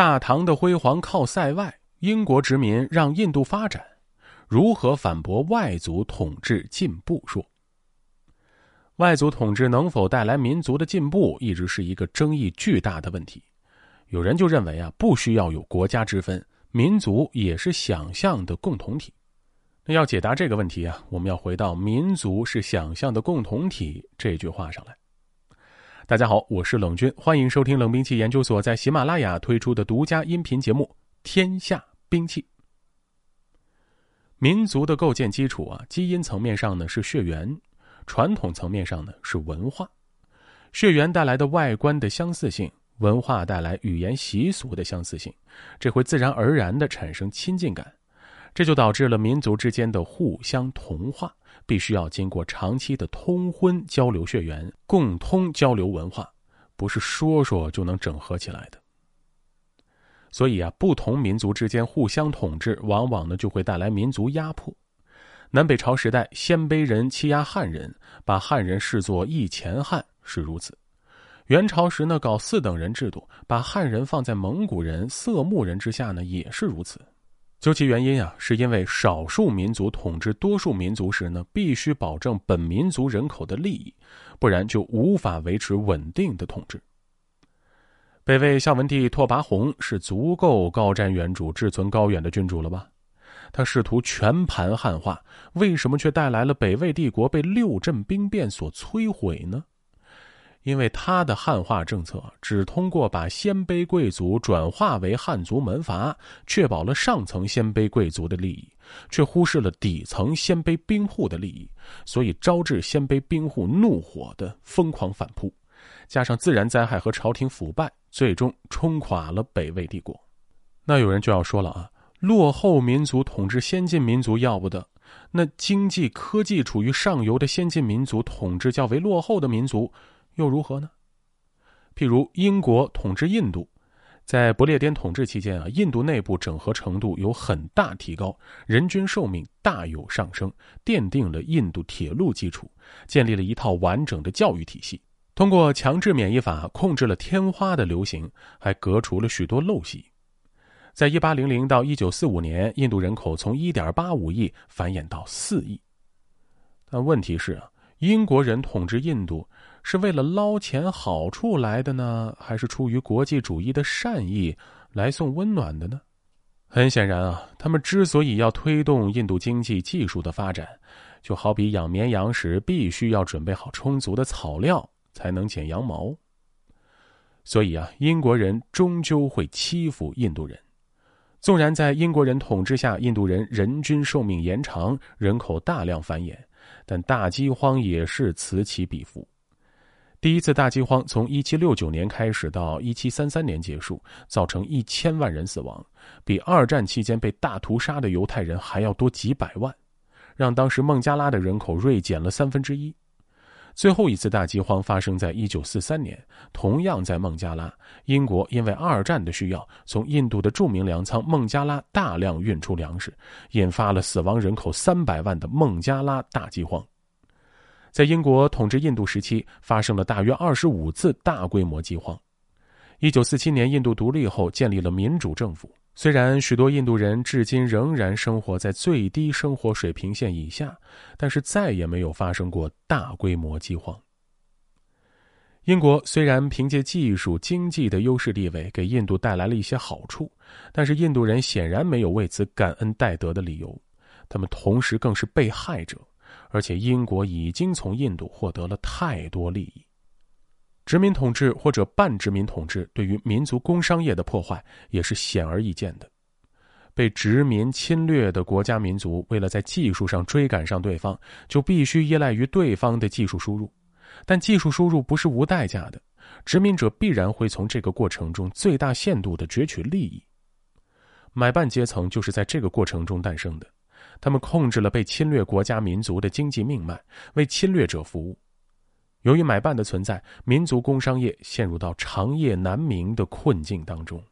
大唐的辉煌靠塞外，英国殖民让印度发展。如何反驳外族统治进步说？外族统治能否带来民族的进步，一直是一个争议巨大的问题。有人就认为啊，不需要有国家之分，民族也是想象的共同体。那要解答这个问题啊，我们要回到“民族是想象的共同体”这句话上来。大家好，我是冷军，欢迎收听冷兵器研究所在喜马拉雅推出的独家音频节目《天下兵器》。民族的构建基础啊，基因层面上呢是血缘，传统层面上呢是文化。血缘带来的外观的相似性，文化带来语言习俗的相似性，这会自然而然的产生亲近感，这就导致了民族之间的互相同化，必须要经过长期的通婚交流血缘，共通交流文化，不是说说就能整合起来的。所以啊，不同民族之间互相统治，往往呢就会带来民族压迫。南北朝时代，鲜卑人欺压汉人，把汉人视作一钱汉是如此；元朝时呢，搞四等人制度，把汉人放在蒙古人、色目人之下呢，也是如此。究其原因啊，是因为少数民族统治多数民族时呢，必须保证本民族人口的利益，不然就无法维持稳定的统治。北魏孝文帝拓跋宏是足够高瞻远瞩、志存高远的君主了吧？他试图全盘汉化，为什么却带来了北魏帝国被六镇兵变所摧毁呢？因为他的汉化政策只通过把鲜卑贵族转化为汉族门阀，确保了上层鲜卑贵族的利益，却忽视了底层鲜卑兵户的利益，所以招致鲜卑兵户怒火的疯狂反扑。加上自然灾害和朝廷腐败，最终冲垮了北魏帝国。那有人就要说了啊，落后民族统治先进民族要不得，那经济科技处于上游的先进民族统治较为落后的民族又如何呢？譬如英国统治印度，在不列颠统治期间啊，印度内部整合程度有很大提高，人均寿命大有上升，奠定了印度铁路基础，建立了一套完整的教育体系。通过强制免疫法控制了天花的流行，还革除了许多陋习。在一八零零到一九四五年，印度人口从一点八五亿繁衍到四亿。但问题是啊，英国人统治印度是为了捞钱好处来的呢，还是出于国际主义的善意来送温暖的呢？很显然啊，他们之所以要推动印度经济技术的发展，就好比养绵羊时必须要准备好充足的草料。才能剪羊毛。所以啊，英国人终究会欺负印度人。纵然在英国人统治下，印度人人均寿命延长，人口大量繁衍，但大饥荒也是此起彼伏。第一次大饥荒从1769年开始到1733年结束，造成一千万人死亡，比二战期间被大屠杀的犹太人还要多几百万，让当时孟加拉的人口锐减了三分之一。最后一次大饥荒发生在一九四三年，同样在孟加拉。英国因为二战的需要，从印度的著名粮仓孟加拉大量运出粮食，引发了死亡人口三百万的孟加拉大饥荒。在英国统治印度时期，发生了大约二十五次大规模饥荒。一九四七年印度独立后，建立了民主政府。虽然许多印度人至今仍然生活在最低生活水平线以下，但是再也没有发生过大规模饥荒。英国虽然凭借技术、经济的优势地位给印度带来了一些好处，但是印度人显然没有为此感恩戴德的理由，他们同时更是被害者，而且英国已经从印度获得了太多利益。殖民统治或者半殖民统治对于民族工商业的破坏也是显而易见的。被殖民侵略的国家民族为了在技术上追赶上对方，就必须依赖于对方的技术输入。但技术输入不是无代价的，殖民者必然会从这个过程中最大限度的攫取利益。买办阶层就是在这个过程中诞生的，他们控制了被侵略国家民族的经济命脉，为侵略者服务。由于买办的存在，民族工商业陷入到长夜难明的困境当中。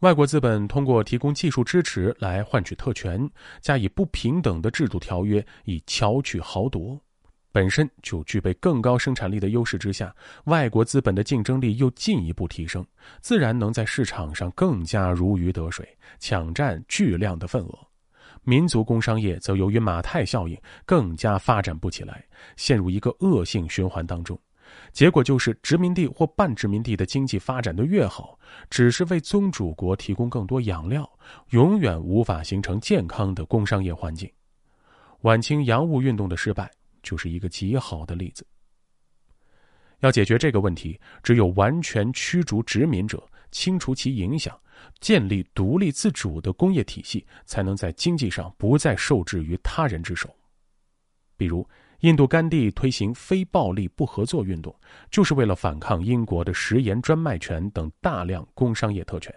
外国资本通过提供技术支持来换取特权，加以不平等的制度条约，以巧取豪夺。本身就具备更高生产力的优势之下，外国资本的竞争力又进一步提升，自然能在市场上更加如鱼得水，抢占巨量的份额。民族工商业则由于马太效应更加发展不起来，陷入一个恶性循环当中。结果就是殖民地或半殖民地的经济发展的越好，只是为宗主国提供更多养料，永远无法形成健康的工商业环境。晚清洋务运动的失败就是一个极好的例子。要解决这个问题，只有完全驱逐殖民者，清除其影响，建立独立自主的工业体系，才能在经济上不再受制于他人之手。比如，印度甘地推行非暴力不合作运动，就是为了反抗英国的食盐专卖权等大量工商业特权。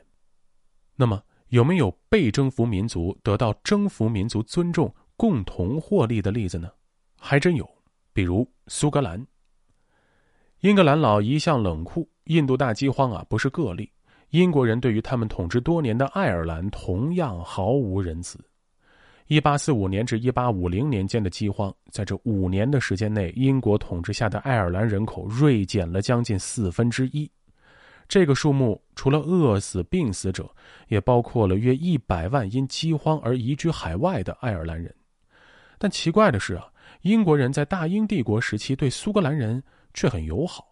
那么，有没有被征服民族得到征服民族尊重？共同获利的例子呢，还真有，比如苏格兰。英格兰佬一向冷酷，印度大饥荒啊不是个例。英国人对于他们统治多年的爱尔兰同样毫无仁慈。一八四五年至一八五零年间的饥荒，在这五年的时间内，英国统治下的爱尔兰人口锐减了将近四分之一。这个数目除了饿死、病死者，也包括了约一百万因饥荒而移居海外的爱尔兰人。但奇怪的是啊，英国人在大英帝国时期对苏格兰人却很友好，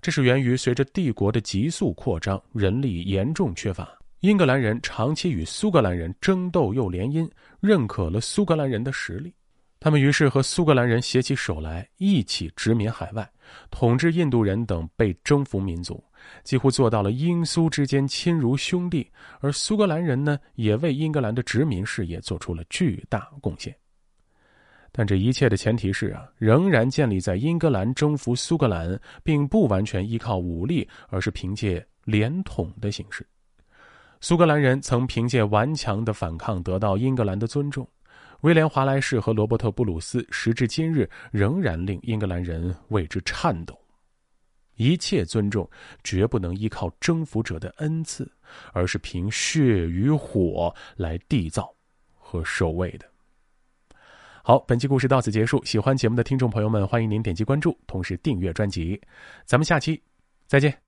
这是源于随着帝国的急速扩张，人力严重缺乏，英格兰人长期与苏格兰人争斗又联姻，认可了苏格兰人的实力，他们于是和苏格兰人携起手来，一起殖民海外，统治印度人等被征服民族，几乎做到了英苏之间亲如兄弟，而苏格兰人呢，也为英格兰的殖民事业做出了巨大贡献。但这一切的前提是啊，仍然建立在英格兰征服苏格兰，并不完全依靠武力，而是凭借联统的形式。苏格兰人曾凭借顽强的反抗得到英格兰的尊重，威廉·华莱士和罗伯特·布鲁斯时至今日仍然令英格兰人为之颤抖。一切尊重绝不能依靠征服者的恩赐，而是凭血与火来缔造和守卫的。好，本期故事到此结束。喜欢节目的听众朋友们，欢迎您点击关注，同时订阅专辑。咱们下期再见。